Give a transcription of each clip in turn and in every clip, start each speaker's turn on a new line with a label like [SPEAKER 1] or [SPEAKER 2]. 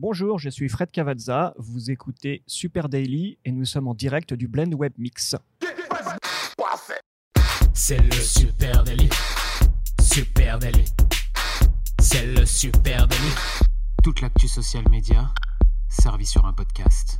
[SPEAKER 1] Bonjour, je suis Fred Cavazza, vous écoutez Super Daily et nous sommes en direct du Blend Web Mix.
[SPEAKER 2] C'est le Super Daily. Super Daily. C'est le Super Daily. Toute l'actu social média servie sur un podcast.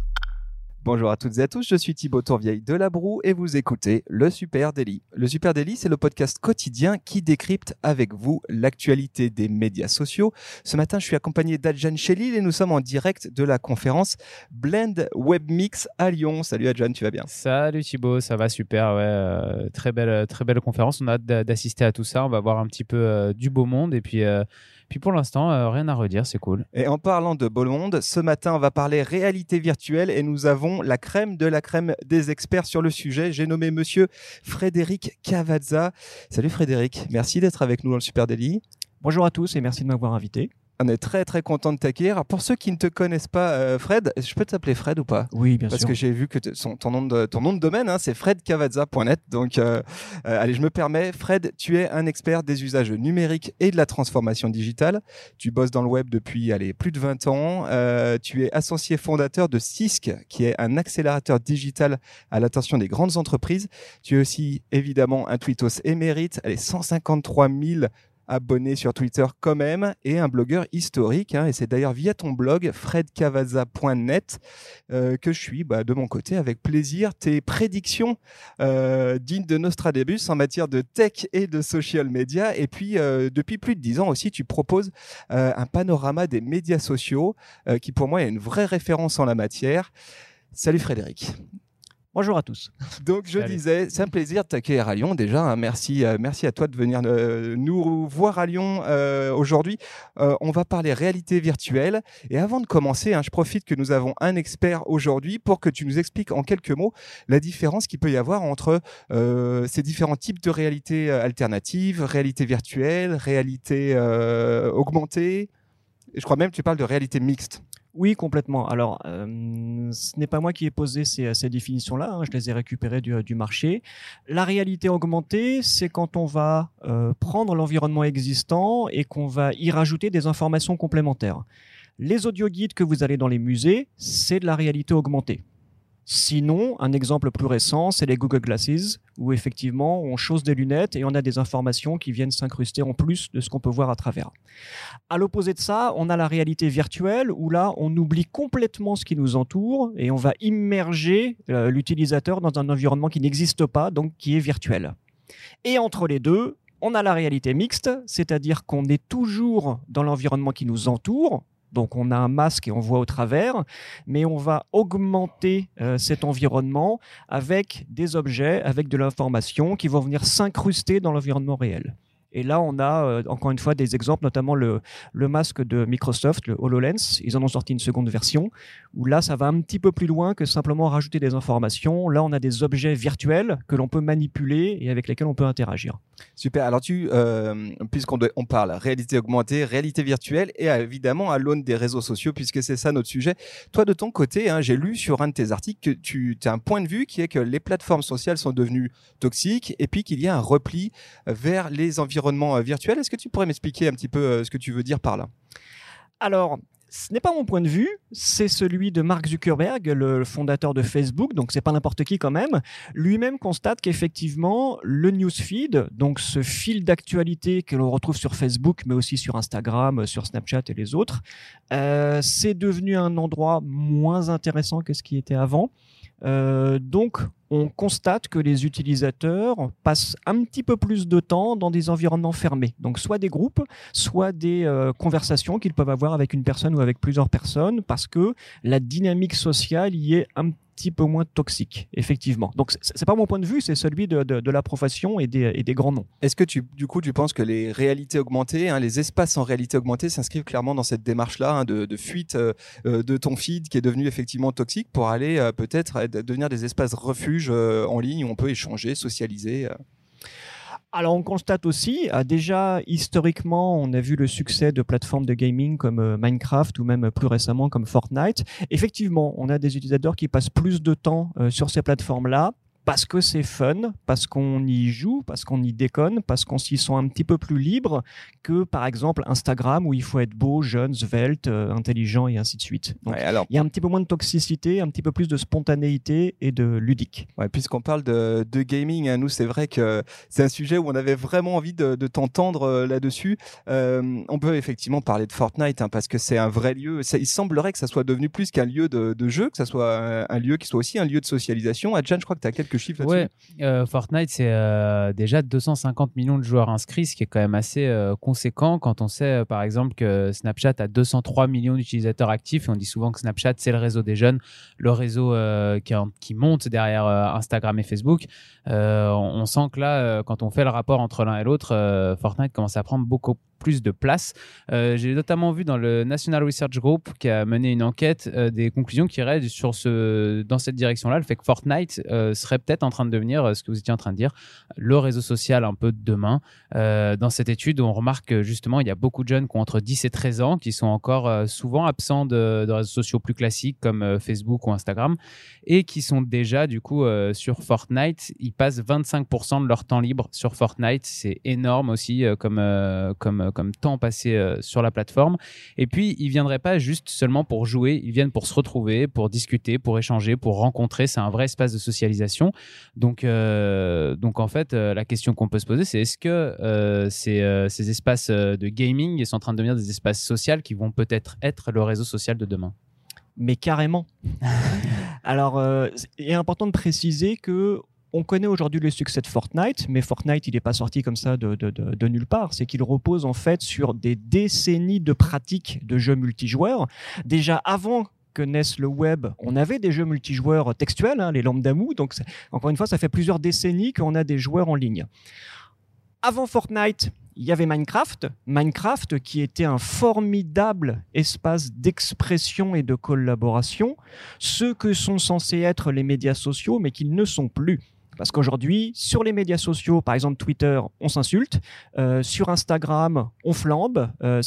[SPEAKER 3] Bonjour à toutes et à tous, je suis Thibaut Tourvieille de La Broue et vous écoutez le Super Daily. Le Super Daily, c'est le podcast quotidien qui décrypte avec vous l'actualité des médias sociaux. Ce matin, je suis accompagné d'Adjan Chélil et nous sommes en direct de la conférence Blend Web Mix à Lyon. Salut Adjan, tu vas bien?
[SPEAKER 4] Salut Thibaut, ça va super, ouais, euh, très belle, très belle conférence. On a hâte d'assister à tout ça. On va voir un petit peu euh, du beau monde et puis. euh, puis pour l'instant, euh, rien à redire, c'est cool.
[SPEAKER 3] Et en parlant de beau monde, ce matin, on va parler réalité virtuelle et nous avons la crème de la crème des experts sur le sujet. J'ai nommé monsieur Frédéric Cavazza. Salut Frédéric, merci d'être avec nous dans le Super Daily.
[SPEAKER 1] Bonjour à tous et merci de m'avoir invité.
[SPEAKER 3] On est très très content de t'accueillir. Alors, Pour ceux qui ne te connaissent pas, euh, Fred, je peux t'appeler Fred ou pas?
[SPEAKER 1] Oui, bien
[SPEAKER 3] Parce
[SPEAKER 1] sûr.
[SPEAKER 3] que j'ai vu que son- ton, nom de, ton nom de domaine, hein, c'est fredcavazza.net. Donc, euh, euh, allez, je me permets. Fred, tu es un expert des usages numériques et de la transformation digitale. Tu bosses dans le web depuis allez, plus de 20 ans. Tu es associé fondateur de CISC, qui est un accélérateur digital à l'attention des grandes entreprises. Tu es aussi évidemment un tweetos émérite. Allez, 153 000 abonnés sur Twitter quand même et un blogueur historique. hein, et c'est d'ailleurs via ton blog fredcavaza.net euh, que je suis bah, de mon côté avec plaisir tes prédictions euh, dignes de Nostradamus en matière de tech et de social media. Et puis euh, depuis plus de dix ans aussi, tu proposes un panorama des médias sociaux qui pour moi est une vraie référence en la matière. Salut Frédéric.
[SPEAKER 1] Bonjour à tous.
[SPEAKER 3] Donc je disais, c'est un plaisir de t'accueillir à Lyon déjà. hein. Merci, euh, merci à toi de venir euh, nous voir à Lyon euh, aujourd'hui. Euh, on va parler réalité virtuelle. Et avant de commencer, hein, je profite que nous avons un expert aujourd'hui pour que tu nous expliques en quelques mots la différence qu'il peut y avoir entre euh, ces différents types de réalité alternatives, réalité virtuelle, réalité euh, augmentée. Je crois même que tu parles de réalité mixte.
[SPEAKER 1] Oui, complètement. Alors, euh, ce n'est pas moi qui ai posé ces, ces définitions-là, hein, je les ai récupérées du, du marché. La réalité augmentée, c'est quand on va euh, prendre l'environnement existant et qu'on va y rajouter des informations complémentaires. Les audioguides que vous allez dans les musées, c'est de la réalité augmentée. Sinon, un exemple plus récent, c'est les Google Glasses, où effectivement on chausse des lunettes et on a des informations qui viennent s'incruster en plus de ce qu'on peut voir à travers. À l'opposé de ça, on a la réalité virtuelle, où là on oublie complètement ce qui nous entoure et on va immerger euh, l'utilisateur dans un environnement qui n'existe pas, donc qui est virtuel. Et entre les deux, on a la réalité mixte, c'est-à-dire qu'on est toujours dans l'environnement qui nous entoure, donc on a un masque et on voit au travers, mais on va augmenter euh, cet environnement avec des objets, avec de l'information qui vont venir s'incruster dans l'environnement réel. Et là, on a euh, encore une fois des exemples, notamment le, le masque de Microsoft, le HoloLens. Ils en ont sorti une seconde version, où là, ça va un petit peu plus loin que simplement rajouter des informations. Là, on a des objets virtuels que l'on peut manipuler et avec lesquels on peut interagir.
[SPEAKER 3] Super. Alors tu, euh, puisqu'on parle réalité augmentée, réalité virtuelle, et évidemment à l'aune des réseaux sociaux, puisque c'est ça notre sujet. Toi, de ton côté, hein, j'ai lu sur un de tes articles que tu as un point de vue qui est que les plateformes sociales sont devenues toxiques, et puis qu'il y a un repli vers les environnements euh, virtuels. Est-ce que tu pourrais m'expliquer un petit peu euh, ce que tu veux dire par là?
[SPEAKER 1] Alors, ce n'est pas mon point de vue, c'est celui de Mark Zuckerberg, le fondateur de Facebook, donc c'est pas n'importe qui quand même. Lui-même constate qu'effectivement, le newsfeed, donc ce fil d'actualité que l'on retrouve sur Facebook, mais aussi sur Instagram, sur Snapchat et les autres, euh, c'est devenu un endroit moins intéressant que ce qui était avant. Euh, donc, on constate que les utilisateurs passent un petit peu plus de temps dans des environnements fermés. Donc, soit des groupes, soit des euh, conversations qu'ils peuvent avoir avec une personne ou avec plusieurs personnes, parce que la dynamique sociale y est un petit peu moins toxique, effectivement. Donc c'est pas mon point de vue, c'est celui de, la profession et des, grands noms.
[SPEAKER 3] Est-ce que tu, du coup, tu penses que les réalités augmentées, hein, les espaces en réalité augmentée s'inscrivent clairement dans cette démarche-là hein, de, fuite euh, euh, de ton feed qui est devenu effectivement toxique pour aller euh, peut-être être- devenir des espaces refuges en ligne où on peut échanger, socialiser.
[SPEAKER 1] Alors on constate aussi, ah, déjà historiquement, on a vu le succès de plateformes de gaming comme euh, Minecraft ou même euh, plus récemment comme Fortnite. Effectivement, on a des utilisateurs qui passent plus de temps euh, sur ces plateformes-là parce que c'est fun, parce qu'on y joue, parce qu'on y déconne, parce qu'on s'y sent un petit peu plus libre que par exemple Instagram où il faut être beau, jeune, svelte, euh, intelligent et ainsi de suite. Donc,
[SPEAKER 3] Ouais, alors,
[SPEAKER 1] il y a un petit peu moins de toxicité, un petit peu plus de spontanéité et de ludique.
[SPEAKER 3] ouais, puisqu'on parle de, de gaming, hein, nous, c'est vrai que c'est un sujet où on avait vraiment envie de, de t'entendre euh, là-dessus. Euh, on peut effectivement parler de Fortnite hein, parce que c'est un vrai lieu. Ça- il semblerait que ça soit devenu plus qu'un lieu de, de jeu, que ça soit un, un lieu qui soit aussi un lieu de socialisation. Adjan, je crois que tu as quelques
[SPEAKER 4] Ouais, euh, Fortnite, c'est euh, déjà 250 millions de joueurs inscrits, ce qui est quand même assez euh, conséquent quand on sait, par exemple, que Snapchat a 203 millions d'utilisateurs actifs. Et on dit souvent que Snapchat, c'est le réseau des jeunes, le réseau qui, monte derrière Instagram et Facebook. On, on sent que là, quand on fait le rapport entre l'un et l'autre, Fortnite commence à prendre beaucoup plus de place. Euh, J'ai notamment vu dans le National Research Group qui a mené une enquête euh, des conclusions qui iraient sur ce, dans cette direction-là, le fait que Fortnite euh, serait peut-être en train de devenir, ce que vous étiez en train de dire, le réseau social un peu de demain. Dans cette étude, on remarque que justement, il y a beaucoup de jeunes qui ont entre 10 et 13 ans qui sont encore souvent absents de, de réseaux sociaux plus classiques comme Facebook ou Instagram et qui sont déjà du coup sur Fortnite. Ils passent 25% de leur temps libre sur Fortnite. C'est énorme aussi comme, euh, comme, comme temps passé euh, sur la plateforme. Et puis, ils viendraient pas juste seulement pour jouer, ils viennent pour se retrouver, pour discuter, pour échanger, pour rencontrer. C'est un vrai espace de socialisation. Donc, euh, donc en fait, euh, la question qu'on peut se poser, c'est est-ce que euh, ces, euh, ces espaces euh, de gaming sont en train de devenir des espaces sociaux qui vont peut-être être le réseau social de demain?
[SPEAKER 1] Mais carrément. Alors, euh, il est important de préciser que on connaît aujourd'hui le succès de Fortnite, mais Fortnite, il n'est pas sorti comme ça de, nulle part. C'est qu'il repose en fait sur des décennies de pratiques de jeux multijoueurs. Déjà avant que naisse le web, on avait des jeux multijoueurs textuels, hein, les lambda-mou. Donc, c'est- encore une fois, ça fait plusieurs décennies qu'on a des joueurs en ligne. Avant Fortnite, il y avait Minecraft. Minecraft qui était un formidable espace d'expression et de collaboration, ce que sont censés être les médias sociaux, mais qu'ils ne sont plus. Parce qu'aujourd'hui, sur les médias sociaux, par exemple Twitter, on s'insulte. Euh, sur Instagram, on flambe. Euh,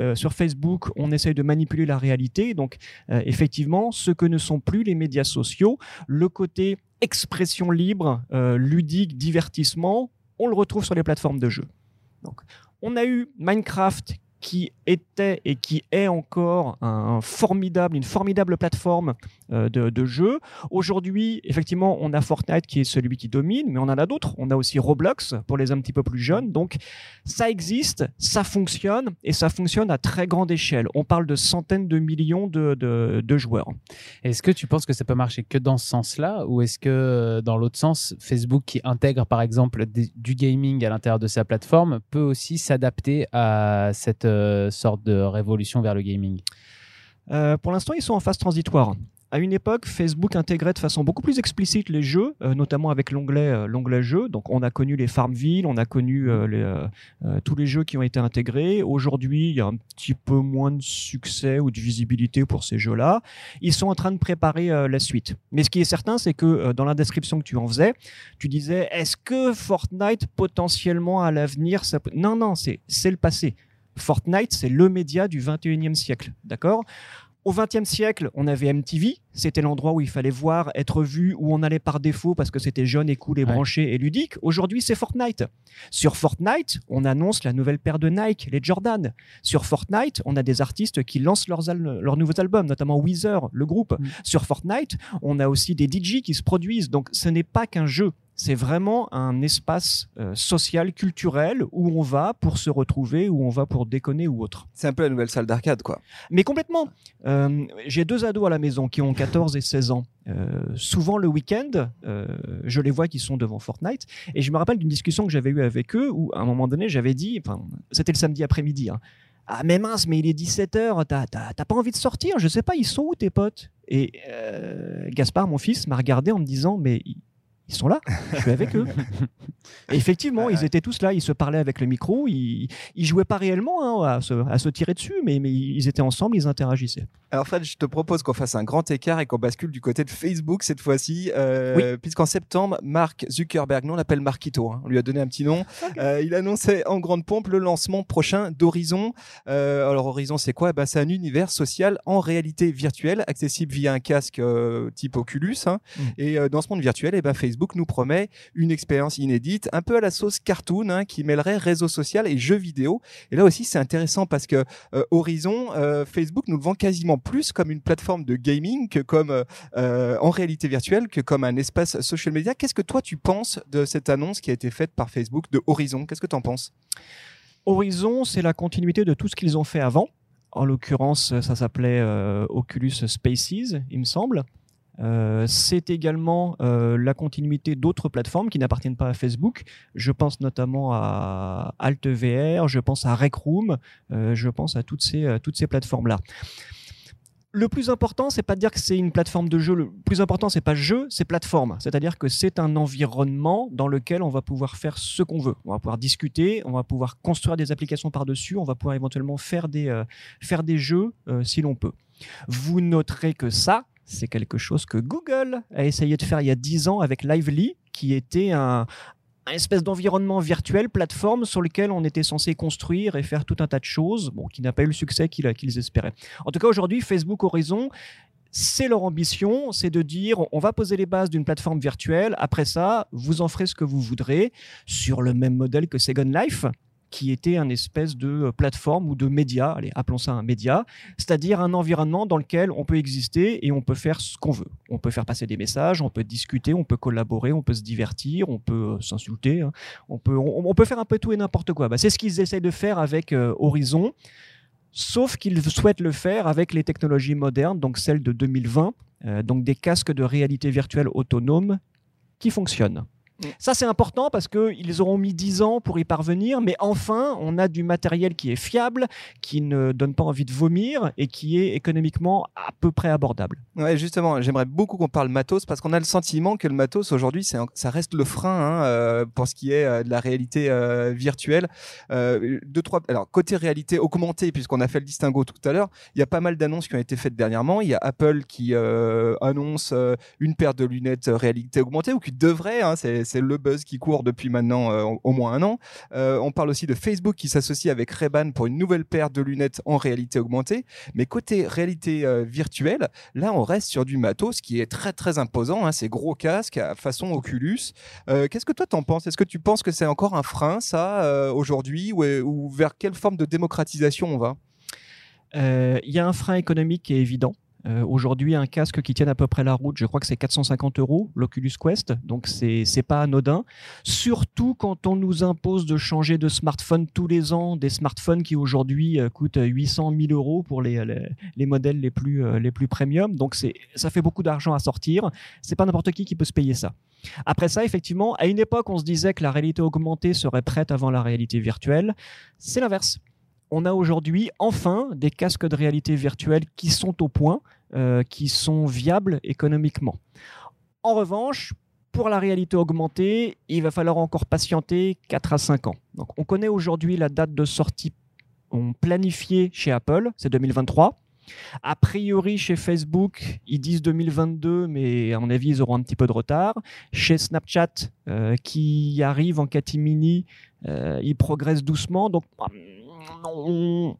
[SPEAKER 1] euh, sur Facebook, on essaye de manipuler la réalité. Donc, effectivement, ce que ne sont plus les médias sociaux, le côté expression libre, ludique, divertissement, on le retrouve sur les plateformes de jeu. Donc, on a eu Minecraft qui était et qui est encore une formidable plateforme euh, de, jeu. Aujourd'hui, effectivement, on a Fortnite qui est celui qui domine, mais on en a d'autres. On a aussi Roblox pour les un petit peu plus jeunes. Donc, ça existe, ça fonctionne et ça fonctionne à très grande échelle. On parle de centaines de millions de, joueurs.
[SPEAKER 4] Est-ce que tu penses que ça peut marcher que dans ce sens-là ou est-ce que euh, dans l'autre sens, Facebook qui intègre par exemple du gaming à l'intérieur de sa plateforme peut aussi s'adapter à cette sorte de révolution vers le gaming
[SPEAKER 1] Euh, pour l'instant, ils sont en phase transitoire. À une époque, Facebook intégrait de façon beaucoup plus explicite les jeux, euh, notamment avec l'onglet euh, l'onglet jeux. Donc, on a connu les Farmville, on a connu euh, euh, euh, tous les jeux qui ont été intégrés. Aujourd'hui, il y a un petit peu moins de succès ou de visibilité pour ces jeux-là. Ils sont en train de préparer euh, la suite. Mais ce qui est certain, c'est que euh, dans la description que tu en faisais, tu disais est-ce que Fortnite potentiellement à l'avenir ça peut... Non, non, c'est c'est le passé. Fortnite, c'est le média du 21e siècle, d'accord? Au 20e siècle, on avait MTV, c'était l'endroit où il fallait voir, être vu, où on allait par défaut parce que c'était jeune et cool et
[SPEAKER 4] Ouais.
[SPEAKER 1] branché et ludique. Aujourd'hui, c'est Fortnite. Sur Fortnite, on annonce la nouvelle paire de Nike, les Jordan. Sur Fortnite, on a des artistes qui lancent leurs, al- leurs nouveaux albums, notamment Weezer, le groupe.
[SPEAKER 4] Mm.
[SPEAKER 1] Sur Fortnite, on a aussi des DJ qui se produisent. Donc, ce n'est pas qu'un jeu. C'est vraiment un espace euh, social, culturel, où on va pour se retrouver, où on va pour déconner ou autre.
[SPEAKER 3] C'est un peu la nouvelle salle d'arcade, quoi.
[SPEAKER 1] Mais complètement. Euh, J'ai deux ados à la maison qui ont 14 et 16 ans. Euh, souvent le week-end, je les vois qui sont devant Fortnite. Et je me rappelle d'une discussion que j'avais eue avec eux où, à un moment donné, j'avais dit, enfin, c'était le samedi après-midi, hein, Ah, mais mince, mais il est 17h, t'as, pas envie de sortir, je sais pas, ils sont où tes potes? Et euh, Gaspard, mon fils, m'a regardé en me disant, mais ils, sont là, je suis avec eux. Et effectivement, ils étaient tous là, ils se parlaient avec le micro, ils, ils jouaient pas réellement hein, à, se, à se tirer dessus, mais, mais ils étaient ensemble, ils interagissaient.
[SPEAKER 3] Alors Fred, je te propose qu'on fasse un grand écart et qu'on bascule du côté de Facebook cette fois-ci, euh, puisqu'en septembre, Mark Zuckerberg, non, on l'appelle Marquito, hein, on lui a donné un petit nom, euh, il annonçait en grande pompe le lancement prochain d'Horizon. Euh, alors Horizon, c'est quoi? Bah, C'est un univers social en réalité virtuelle, accessible via un casque euh, type Oculus. Hein.
[SPEAKER 1] Mm.
[SPEAKER 3] Et dans ce monde virtuel, et ben Facebook nous promet une expérience inédite, un peu à la sauce cartoon, hein, qui mêlerait réseau social et jeux vidéo. Et là aussi, c'est intéressant parce que euh, Horizon, euh, Facebook nous le vend quasiment plus comme une plateforme de gaming que comme euh, en réalité virtuelle, que comme un espace social media. Qu'est-ce que toi tu penses de cette annonce qui a été faite par Facebook de Horizon? Qu'est-ce que tu en penses?
[SPEAKER 1] Horizon, c'est la continuité de tout ce qu'ils ont fait avant. En l'occurrence, ça s'appelait Oculus Spaces, il me semble. Euh, c'est également euh, la continuité d'autres plateformes qui n'appartiennent pas à Facebook. Je pense notamment à AltVR, je pense à Rec Room, euh, je pense à toutes ces, toutes ces plateformes-là. Le plus important, c'est pas de dire que c'est une plateforme de jeu. Le plus important, c'est pas jeu, c'est plateforme. C'est-à-dire que c'est un environnement dans lequel on va pouvoir faire ce qu'on veut. On va pouvoir discuter, on va pouvoir construire des applications par-dessus, on va pouvoir éventuellement faire des, euh, faire des jeux si l'on peut. Vous noterez que ça, c'est quelque chose que Google a essayé de faire il y a 10 ans avec Lively, qui était un, espèce d'environnement virtuel, plateforme sur lequel on était censé construire et faire tout un tas de choses, bon, qui n'a pas eu le succès qu'ils qu'ils espéraient. En tout cas, aujourd'hui, Facebook Horizon, c'est leur ambition, c'est de dire on va poser les bases d'une plateforme virtuelle. Après ça, vous en ferez ce que vous voudrez sur le même modèle que Second Life qui était un espèce de euh, plateforme ou de média, allez, appelons ça un média, c'est-à-dire un environnement dans lequel on peut exister et on peut faire ce qu'on veut. On peut faire passer des messages, on peut discuter, on peut collaborer, on peut se divertir, on peut euh, s'insulter, hein. on, peut, on, peut faire un peu tout et n'importe quoi. Bah, c'est ce qu'ils essayent de faire avec euh, Horizon, sauf qu'ils souhaitent le faire avec les technologies modernes, donc celles de 2020, euh, donc des casques de réalité virtuelle autonomes qui fonctionnent.
[SPEAKER 3] Mm.
[SPEAKER 1] Ça, c'est important parce qu'ils auront mis 10 ans pour y parvenir, mais enfin, on a du matériel qui est fiable, qui ne donne pas envie de vomir et qui est économiquement à peu près abordable.
[SPEAKER 3] Ouais, justement, j'aimerais beaucoup qu'on parle matos parce qu'on a le sentiment que le matos aujourd'hui, ça reste le frein hein, euh, pour ce qui est euh, de la réalité euh, virtuelle. Euh, deux trois. Alors côté réalité augmentée, puisqu'on a fait le distinguo tout à l'heure, il y a pas mal d'annonces qui ont été faites dernièrement. Il y a Apple qui euh, annonce une paire de lunettes réalité augmentée ou qui devrait. Hein, c'est c'est le buzz qui court depuis maintenant euh, au moins un an. Euh, on parle aussi de Facebook qui s'associe avec Ray-Ban pour une nouvelle paire de lunettes en réalité augmentée. Mais côté réalité euh, virtuelle, là on reste sur du matos qui est très très imposant. Hein, ces gros casques à façon Oculus. Qu'est-ce que toi t'en penses? Est-ce que tu penses que c'est encore un frein ça aujourd'hui? Ou, ou vers quelle forme de démocratisation on va?
[SPEAKER 1] Il y a un frein économique qui est évident. Euh, Aujourd'hui, un casque qui tienne à peu près la route, je crois que c'est 450 euros, l'Oculus Quest, donc c'est pas anodin. Surtout quand on nous impose de changer de smartphone tous les ans, des smartphones qui aujourd'hui euh, coûtent 800 000 euros pour les, les, les modèles les plus, euh, les plus premium. Donc ça fait beaucoup d'argent à sortir. C'est pas n'importe qui qui peut se payer ça. Après ça, effectivement, à une époque, on se disait que la réalité augmentée serait prête avant la réalité virtuelle. C'est l'inverse on a aujourd'hui enfin des casques de réalité virtuelle qui sont au point, euh, qui sont viables économiquement. En revanche, pour la réalité augmentée, il va falloir encore patienter 4 à 5 ans. On connaît aujourd'hui la date de sortie on planifiée chez Apple, c'est 2023. A priori, chez Facebook, ils disent 2022, mais à mon avis, ils auront un petit peu de retard. Chez Snapchat, euh, qui arrive en catimini, euh, ils progressent doucement. Donc, on-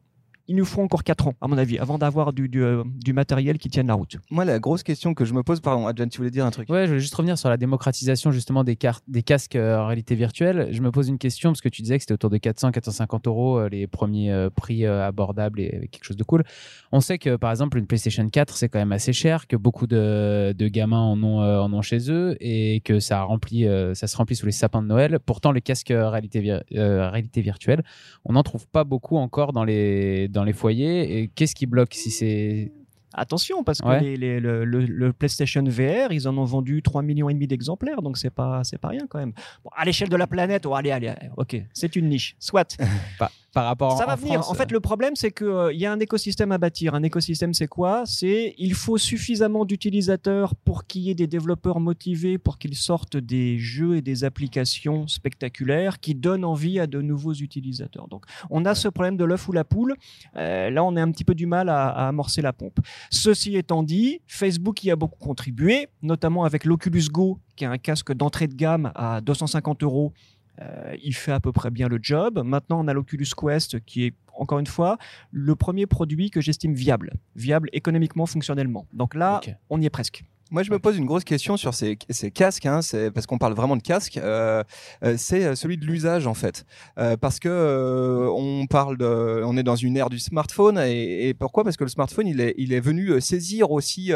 [SPEAKER 1] il nous faut encore 4 ans, à mon avis, avant d'avoir du, du, euh, du matériel qui tienne la route.
[SPEAKER 3] Moi, la grosse question que je me pose, pardon, Adjan, tu voulais dire un truc
[SPEAKER 4] Ouais, je voulais juste revenir sur la démocratisation justement des, cartes, des casques euh, en réalité virtuelle. Je me pose une question parce que tu disais que c'était autour de 400-450 euros euh, les premiers euh, prix euh, abordables et avec quelque chose de cool. On sait que par exemple une PlayStation 4 c'est quand même assez cher, que beaucoup de, de gamins en ont, euh, en ont chez eux et que ça, remplit, euh, ça se remplit sous les sapins de Noël. Pourtant les casques réalité, euh, réalité virtuelle, on n'en trouve pas beaucoup encore dans les, dans les foyers. Et qu'est-ce qui bloque si c'est
[SPEAKER 1] Attention, parce que
[SPEAKER 4] Ouais.
[SPEAKER 1] les- les- le, le- le PlayStation VR, ils en ont vendu 3 millions et demi d'exemplaires, donc c'est pas c'est pas rien quand même. Bon, à l'échelle de la planète, oh, allez, allez, ok, c'est une niche, soit.
[SPEAKER 4] par rapport
[SPEAKER 1] Ça
[SPEAKER 4] en,
[SPEAKER 1] va
[SPEAKER 4] en
[SPEAKER 1] venir.
[SPEAKER 4] France,
[SPEAKER 1] En fait, le problème, c'est qu'il y a un écosystème à bâtir. Un écosystème, c'est quoi? C'est il faut suffisamment d'utilisateurs pour qu'il y ait des développeurs motivés, pour qu'ils sortent des jeux et des applications spectaculaires qui donnent envie à de nouveaux utilisateurs. Donc, on a ce problème de l'œuf ou la poule. Euh, là, on a un petit peu du mal à, à amorcer la pompe. Ceci étant dit, Facebook y a beaucoup contribué, notamment avec l'Oculus Go, qui est un casque d'entrée de gamme à 250 euros. Euh, il fait à peu près bien le job. Maintenant, on a l'Oculus Quest qui est, encore une fois, le premier produit que j'estime viable. Viable économiquement, fonctionnellement. Donc là, on y est presque.
[SPEAKER 3] Moi, je me pose une grosse question sur ces, ces casques, hein, parce qu'on parle vraiment de casques. euh, euh, c'est euh, celui de l'usage en fait, Euh, parce que euh, on parle de, on est dans une ère du smartphone et, et pourquoi? Parce que le smartphone, il est, il est venu saisir aussi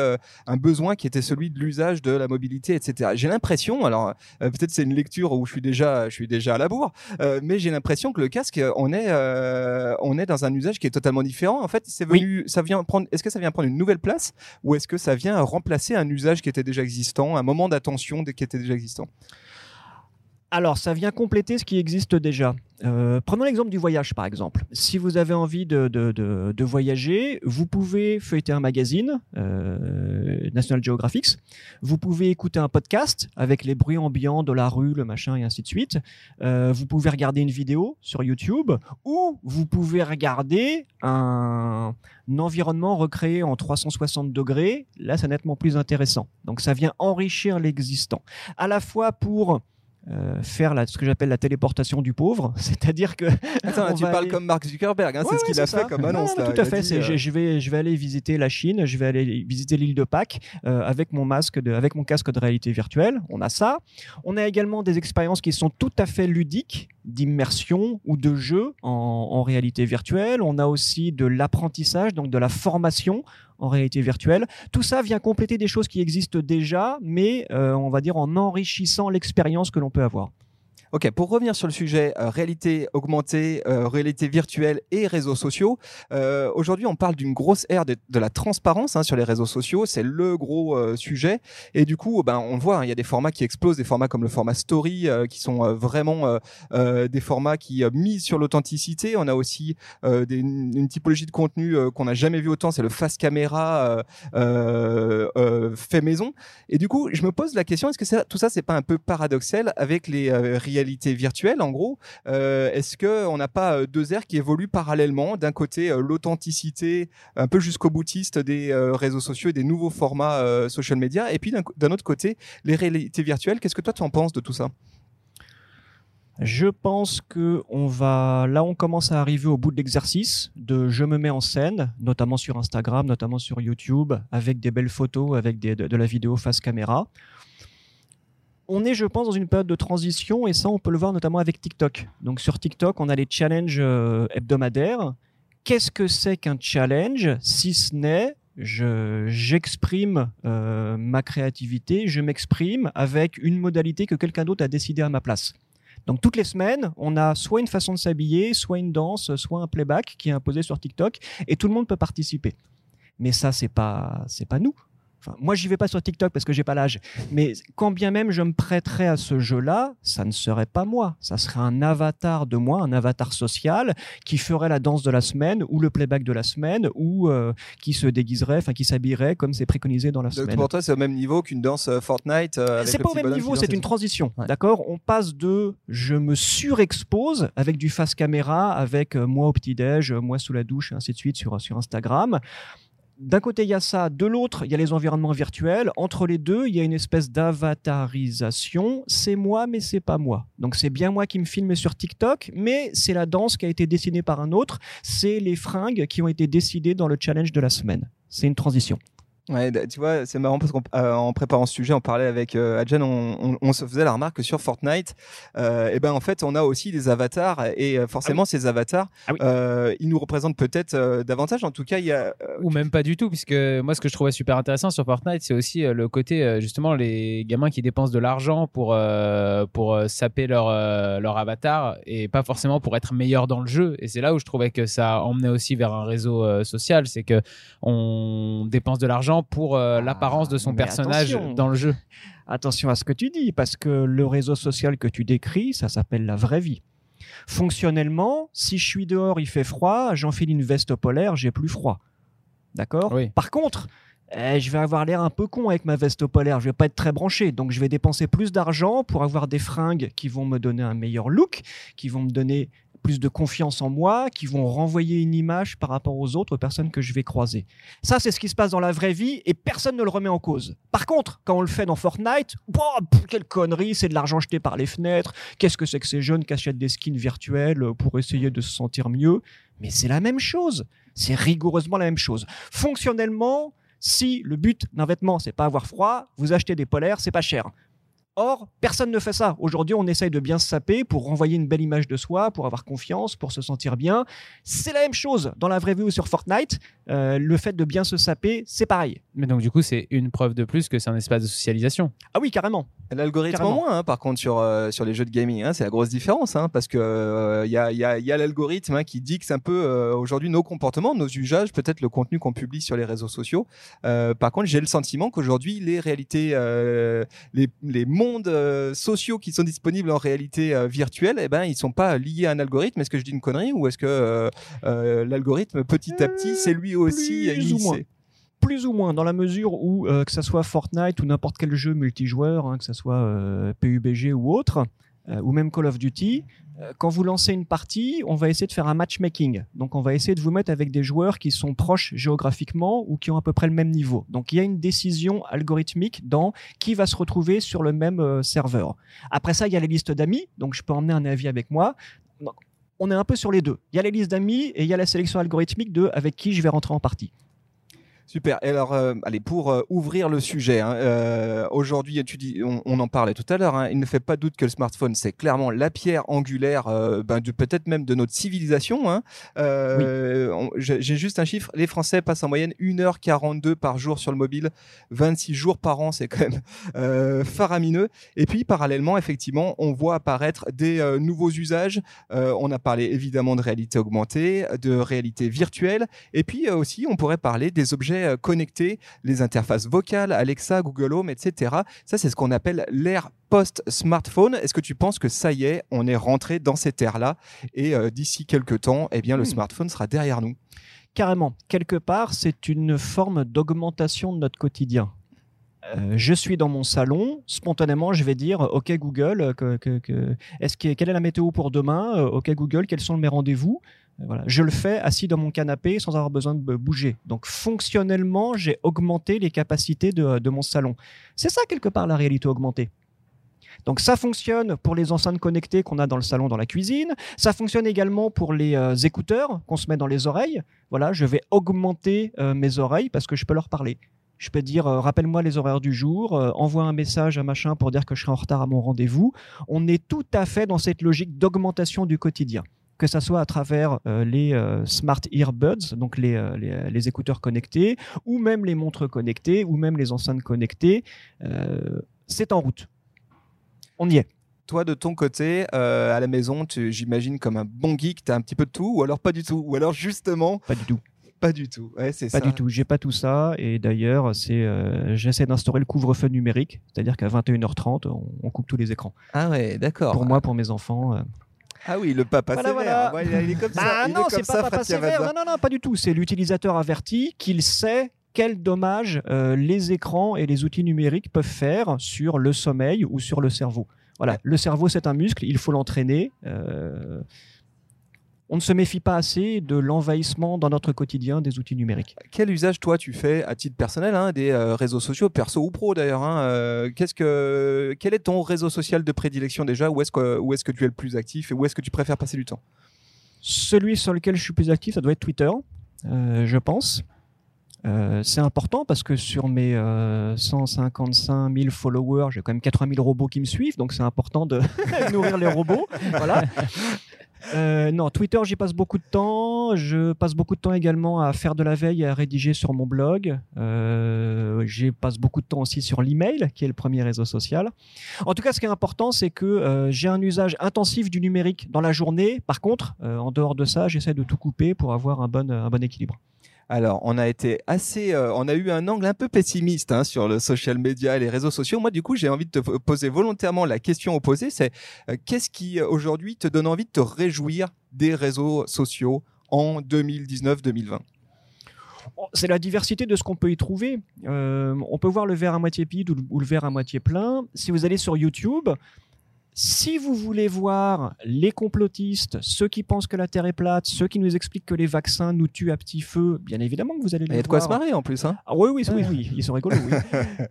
[SPEAKER 3] un besoin qui était celui de l'usage de la mobilité, etc. J'ai l'impression, alors peut-être c'est une lecture où je suis déjà, je suis déjà à la bourre, mais j'ai l'impression que le casque, on est, on est dans un usage qui est totalement différent. En fait, c'est
[SPEAKER 1] Oui.
[SPEAKER 3] venu, ça vient prendre. Est-ce que ça vient prendre une nouvelle place ou est-ce que ça vient remplacer un usage qui était déjà existant, un moment d'attention qui était déjà existant
[SPEAKER 1] Alors, ça vient compléter ce qui existe déjà. Euh, prenons l'exemple du voyage, par exemple. Si vous avez envie de, de- de- de voyager, vous pouvez feuilleter un magazine, euh, National Geographic. Vous pouvez écouter un podcast avec les bruits ambiants de la rue, le machin et ainsi de suite. Euh, vous pouvez regarder une vidéo sur YouTube ou vous pouvez regarder un, un environnement recréé en 360 degrés. Là, c'est nettement plus intéressant. Donc, ça vient enrichir l'existant. À la fois pour euh, faire la, ce que j'appelle la téléportation du pauvre, c'est-à-dire que
[SPEAKER 3] Attends, tu
[SPEAKER 1] va
[SPEAKER 3] parle
[SPEAKER 1] aller-
[SPEAKER 3] comme Mark Zuckerberg, hein,
[SPEAKER 1] Ouais,
[SPEAKER 3] c'est ce qu'il a fait comme
[SPEAKER 1] Non,
[SPEAKER 3] annonce.
[SPEAKER 1] non, tout à fait.
[SPEAKER 3] dit, euh,
[SPEAKER 1] je, je vais, je vais aller visiter la Chine, je vais aller visiter l'île de Pâques euh, avec mon masque, de, avec mon casque de réalité virtuelle. On a ça. On a également des expériences qui sont tout à fait ludiques, d'immersion ou de jeu en, en réalité virtuelle. On a aussi de l'apprentissage, donc de la formation en réalité virtuelle. Tout ça vient compléter des choses qui existent déjà, mais euh, on va dire en enrichissant l'expérience que l'on peut avoir.
[SPEAKER 3] Ok, pour revenir sur le sujet euh, réalité augmentée, euh, réalité virtuelle et réseaux sociaux, euh, aujourd'hui on parle d'une grosse ère de, la transparence hein, sur les réseaux sociaux, c'est le gros sujet. Et du coup, ben, on voit, hein, il y a des formats qui explosent, des formats comme le format Story, qui sont vraiment des formats qui misent sur l'authenticité. On a aussi une, typologie de contenu qu'on n'a jamais vu autant, c'est le face caméra fait maison. Et du coup, je me pose la question est-ce que tout ça, c'est pas un peu paradoxal avec les euh, réalités virtuelles, en gros Euh, Est-ce que on n'a pas euh, deux aires qui évoluent parallèlement? D'un côté, euh, l'authenticité, un peu jusqu'au boutiste des réseaux sociaux et des nouveaux formats social media, et puis d'un autre côté, les réalités virtuelles. Qu'est-ce que toi, tu en penses de tout ça?
[SPEAKER 1] Je pense que on va là on commence à arriver au bout de l'exercice de je me mets en scène, notamment sur Instagram, notamment sur YouTube, avec des belles photos, avec des- de, de la vidéo face caméra. On est, je pense, dans une période de transition et ça, on peut le voir notamment avec TikTok. Donc sur TikTok, on a les challenges euh, hebdomadaires. Qu'est-ce que c'est qu'un challenge? Si ce n'est je j'exprime euh, ma créativité, je m'exprime avec une modalité que quelqu'un d'autre a décidé à ma place. Donc toutes les semaines, on a soit une façon de s'habiller, soit une danse, soit un playback qui est imposé sur TikTok et tout le monde peut participer. Mais ça c'est pas c'est pas nous. Enfin, moi j'y vais pas sur TikTok parce que j'ai pas l'âge. Mais quand bien même je me prêterais à ce jeu-là, ça ne serait pas moi. Ça serait un avatar de moi, un avatar social qui ferait la danse de la semaine ou le playback de la semaine ou euh, qui se déguiserait, enfin qui s'habillerait comme c'est préconisé dans la
[SPEAKER 3] Donc,
[SPEAKER 1] semaine.
[SPEAKER 3] Pour toi, c'est au même niveau qu'une danse euh, Fortnite euh,
[SPEAKER 1] C'est pas au
[SPEAKER 3] petit
[SPEAKER 1] même niveau, c'est une transition.
[SPEAKER 3] Ouais.
[SPEAKER 1] D'accord? On passe de je me surexpose avec du face caméra, avec euh, moi au petit-déj, euh, moi sous la douche, et ainsi de suite sur, sur Instagram. D'un côté, il y a ça. De l'autre, il y a les environnements virtuels. Entre les deux, il y a une espèce d'avatarisation. C'est moi, mais c'est pas moi. Donc, c'est bien moi qui me filme sur TikTok, mais c'est la danse qui a été dessinée par un autre. C'est les fringues qui ont été décidées dans le challenge de la semaine. C'est une transition.
[SPEAKER 3] Ouais, tu vois, c'est marrant parce qu'en préparant ce sujet, on parlait avec euh, Adjan, on, on, on se faisait la remarque que sur Fortnite, euh, et ben en fait, on a aussi des avatars et euh, forcément ces avatars,
[SPEAKER 1] Ah oui.
[SPEAKER 3] euh, ils nous représentent peut-être euh, davantage. En tout cas, il y a euh,
[SPEAKER 4] Ou même pas du tout, puisque moi, ce que je trouvais super intéressant sur Fortnite, c'est aussi euh, le côté, euh, justement, les gamins qui dépensent de l'argent pour, euh, pour euh, saper leur, euh, leur avatar et pas forcément pour être meilleur dans le jeu. Et c'est là où je trouvais que ça emmenait aussi vers un réseau euh, social, c'est que on dépense de l'argent pour euh,
[SPEAKER 1] Ah,
[SPEAKER 4] l'apparence de son
[SPEAKER 1] mais
[SPEAKER 4] personnage
[SPEAKER 1] attention.
[SPEAKER 4] dans le jeu.
[SPEAKER 1] Attention à ce que tu dis, parce que le réseau social que tu décris, ça s'appelle la vraie vie. Fonctionnellement, si je suis dehors, il fait froid, j'enfile une veste polaire, j'ai plus froid. D'accord
[SPEAKER 4] Oui.
[SPEAKER 1] Par contre, eh, je vais avoir l'air un peu con avec ma veste polaire, je vais pas être très branché, donc je vais dépenser plus d'argent pour avoir des fringues qui vont me donner un meilleur look, qui vont me donner plus de confiance en moi, qui vont renvoyer une image par rapport aux autres personnes que je vais croiser. Ça, c'est ce qui se passe dans la vraie vie et personne ne le remet en cause. Par contre, quand on le fait dans Fortnite, oh, quelle connerie, c'est de l'argent jeté par les fenêtres. Qu'est-ce que c'est que ces jeunes qui achètent des skins virtuels pour essayer de se sentir mieux? Mais c'est la même chose. C'est rigoureusement la même chose. Fonctionnellement, si le but d'un vêtement, c'est pas avoir froid, vous achetez des polaires, c'est pas cher. Or, personne ne fait ça. Aujourd'hui, on essaye de bien se saper pour renvoyer une belle image de soi, pour avoir confiance, pour se sentir bien. C'est la même chose dans la vraie vie ou sur Fortnite. Euh, le fait de bien se saper, c'est pareil.
[SPEAKER 4] Mais donc, du coup, c'est une preuve de plus que c'est un espace de socialisation.
[SPEAKER 1] Ah oui, carrément.
[SPEAKER 3] L'algorithme en
[SPEAKER 1] Carrément.
[SPEAKER 3] moins, hein, par contre, sur, euh, sur les jeux de gaming, hein, c'est la grosse différence, hein, parce que il y a, y a- y a l'algorithme hein, qui dicte un peu euh, aujourd'hui nos comportements, nos usages, peut-être le contenu qu'on publie sur les réseaux sociaux. Euh, par contre, j'ai le sentiment qu'aujourd'hui, les réalités, euh, les, les mondes euh, sociaux qui sont disponibles en réalité euh, virtuelle, eh ben, ils sont pas liés à un algorithme. Est-ce que je dis une connerie ou est-ce que euh, l'algorithme, petit à petit, c'est lui aussi
[SPEAKER 1] plus ou
[SPEAKER 3] initié
[SPEAKER 1] moins. Plus ou moins, dans la mesure où, euh, que ce soit Fortnite ou n'importe quel jeu multijoueur, hein, que ce soit euh, PUBG ou autre, euh, ou même Call of Duty, euh, quand vous lancez une partie, on va essayer de faire un matchmaking. Donc on va essayer de vous mettre avec des joueurs qui sont proches géographiquement ou qui ont à peu près le même niveau. Donc il y a une décision algorithmique dans qui va se retrouver sur le même euh, serveur. Après ça, il y a les listes d'amis, donc je peux emmener un avis avec moi. On est un peu sur les deux. Il y a les listes d'amis et il y a la sélection algorithmique de avec qui je vais rentrer en partie.
[SPEAKER 3] Super. Et alors, euh, allez, pour euh, ouvrir le sujet, hein, euh, aujourd'hui, tu dis, on, on en parlait tout à l'heure, hein, il ne fait pas doute que le smartphone, c'est clairement la pierre angulaire, ben, peut-être même de notre civilisation. Hein. J'ai juste un chiffre, les Français passent en moyenne 1h42 par jour sur le mobile, 26 jours par an, c'est quand même faramineux. Et puis, parallèlement, effectivement, on voit apparaître des nouveaux usages. On a parlé évidemment de réalité augmentée, de réalité virtuelle, et puis aussi, on pourrait parler des objets euh, connectés, les interfaces vocales, Alexa, Google Home, etc. Ça, c'est ce qu'on appelle l'ère post-smartphone. Est-ce que tu penses que ça y est, on est rentré dans cette ère-là? Et euh, d'ici quelques temps, eh bien, le
[SPEAKER 1] Hmm.
[SPEAKER 3] smartphone sera derrière nous
[SPEAKER 1] Carrément. Quelque part, c'est une forme d'augmentation de notre quotidien. Euh, je suis dans mon salon, spontanément, je vais dire OK Google, euh, que, que- que- est-ce que, quelle est la météo pour demain? OK Google, quels sont mes rendez-vous? Voilà, je le fais assis dans mon canapé sans avoir besoin de bouger. Donc fonctionnellement, j'ai augmenté les capacités de, mon salon. C'est ça quelque part la réalité augmentée. Donc ça fonctionne pour les enceintes connectées qu'on a dans le salon, dans la cuisine. Ça fonctionne également pour les euh, écouteurs qu'on se met dans les oreilles. Voilà, je vais augmenter euh, mes oreilles parce que je peux leur parler. Je peux dire, euh, rappelle-moi les horaires du jour, euh, envoie un message à machin pour dire que je serai en retard à mon rendez-vous. On est tout à fait dans cette logique d'augmentation du quotidien. Que ça soit à travers euh, les euh, smart earbuds, donc les, euh, les, les écouteurs connectés, ou même les montres connectées, ou même les enceintes connectées, c'est en route. On y est.
[SPEAKER 3] Toi, de ton côté, à la maison, j'imagine comme un bon geek, tu as un petit peu de tout, ou alors pas du tout, ou alors justement,
[SPEAKER 1] Pas du tout.
[SPEAKER 3] pas du tout. Ouais, c'est
[SPEAKER 1] Pas
[SPEAKER 3] ça.
[SPEAKER 1] du tout, j'ai pas tout ça. Et d'ailleurs, c'est, euh, j'essaie d'instaurer le couvre-feu numérique, c'est-à-dire qu'à 21h30, on, on coupe tous les écrans.
[SPEAKER 3] Ah ouais, d'accord.
[SPEAKER 1] Pour moi, pour mes enfants. euh.
[SPEAKER 3] Ah oui, le papa
[SPEAKER 1] Voilà,
[SPEAKER 3] sévère.
[SPEAKER 1] voilà.
[SPEAKER 3] Ouais, il est- comme ça.
[SPEAKER 1] Bah non, c'est pas papa sévère. Non, non, non, pas du tout. C'est l'utilisateur averti qu'il sait quel dommage euh, les écrans et les outils numériques peuvent faire sur le sommeil ou sur le cerveau. Voilà, le cerveau c'est un muscle, il faut l'entraîner. euh, On ne se méfie pas assez de l'envahissement dans notre quotidien des outils numériques.
[SPEAKER 3] Quel usage toi tu fais à titre personnel hein, des euh, réseaux sociaux, perso ou pro d'ailleurs hein, euh, Qu'est-ce que quel est ton réseau social de prédilection déjà? Où est-ce que où est-ce que tu es le plus actif et où est-ce que tu préfères passer du temps?
[SPEAKER 1] Celui sur lequel je suis plus actif, ça doit être Twitter, euh, je pense. Euh, c'est important parce que sur mes euh, 155 000 followers, j'ai quand même 80 000 robots qui me suivent, donc c'est important de nourrir les robots. Voilà. Euh, non, Twitter, j'y passe beaucoup de temps. Je passe beaucoup de temps également à faire de la veille et à rédiger sur mon blog. Euh, j'y passe beaucoup de temps aussi sur l'email, qui est le premier réseau social. En tout cas, ce qui est important, c'est que euh, j'ai un usage intensif du numérique dans la journée. Par contre, euh, en dehors de ça, j'essaie de tout couper pour avoir un bon, un bon équilibre.
[SPEAKER 3] Alors, on a été assez, euh, on a eu un angle un peu pessimiste hein, sur le social media et les réseaux sociaux. Moi, du coup, j'ai envie de te poser volontairement la question opposée. C'est euh, qu'est-ce qui aujourd'hui te donne envie de te réjouir des réseaux sociaux en 2019-2020
[SPEAKER 1] c'est la diversité de ce qu'on peut y trouver. Euh, on peut voir le verre à moitié vide ou, le verre à moitié plein. Si vous allez sur YouTube, si vous voulez voir les complotistes, ceux qui pensent que la Terre est plate, ceux qui nous expliquent que les vaccins nous tuent à petit feu, bien évidemment que vous allez les voir.
[SPEAKER 3] Il y a de quoi se marrer en plus. Hein
[SPEAKER 1] ah, oui, oui, oui, oui, ils sont rigolos. Oui.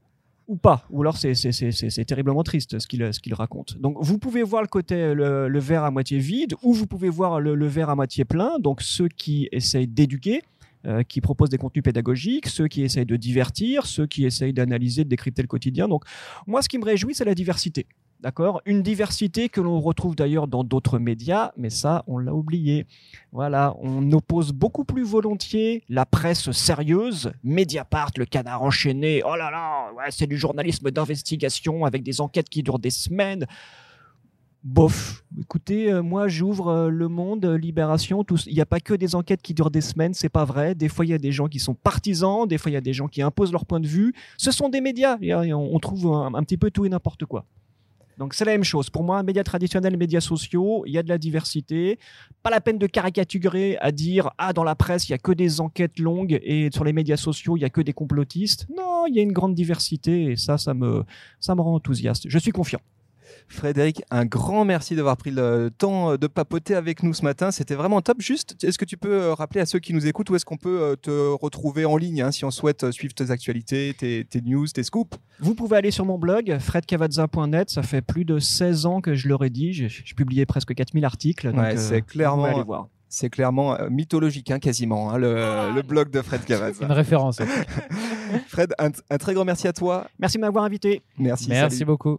[SPEAKER 1] ou pas, ou alors c'est terriblement triste ce qu'il qu'il raconte. Donc vous pouvez voir le côté le, verre à moitié vide, ou vous pouvez voir le, le verre à moitié plein. Donc ceux qui essayent d'éduquer, euh, qui proposent des contenus pédagogiques, ceux qui essayent de divertir, ceux qui essayent d'analyser, de décrypter le quotidien. Donc, moi, ce qui me réjouit, c'est la diversité. D'accord? Une diversité que l'on retrouve d'ailleurs dans d'autres médias, mais ça, on l'a oublié. Voilà, on oppose beaucoup plus volontiers la presse sérieuse, Mediapart, le canard enchaîné, oh là là, ouais, c'est du journalisme d'investigation avec des enquêtes qui durent des semaines bof. Écoutez, euh, moi j'ouvre euh, Le Monde, Libération. Il n'y a pas que des enquêtes qui durent des semaines, c'est pas vrai. Des fois il y a des gens qui sont partisans, des fois il y a des gens qui imposent leur point de vue. Ce sont des médias. on, trouve un, petit peu tout et n'importe quoi. Donc c'est la même chose. Pour moi, un média traditionnel, médias sociaux, il y a de la diversité. Pas la peine de caricaturer à dire ah dans la presse il y a que des enquêtes longues et sur les médias sociaux il y a que des complotistes. Non, il y a une grande diversité et ça, ça me, ça me rend enthousiaste. Je suis confiant.
[SPEAKER 3] Frédéric, un grand merci d'avoir pris le temps de papoter avec nous ce matin. C'était vraiment top. Juste, est-ce que tu peux euh, rappeler à ceux qui nous écoutent où est-ce qu'on peut euh, te retrouver en ligne hein, si on souhaite euh, suivre tes actualités, tes, news, tes scoops?
[SPEAKER 1] Vous pouvez aller sur mon blog fredcavazza.net. Ça fait plus de 16 ans que je le rédige. J'ai publié presque 4000 articles.
[SPEAKER 3] c'est clairement. C'est clairement mythologique, hein, quasiment, hein, le, blog de Fred Cavazza.
[SPEAKER 4] Une référence.
[SPEAKER 3] Fred, un, très grand merci à toi.
[SPEAKER 1] Merci de m'avoir invité.
[SPEAKER 3] Merci.
[SPEAKER 4] Merci beaucoup.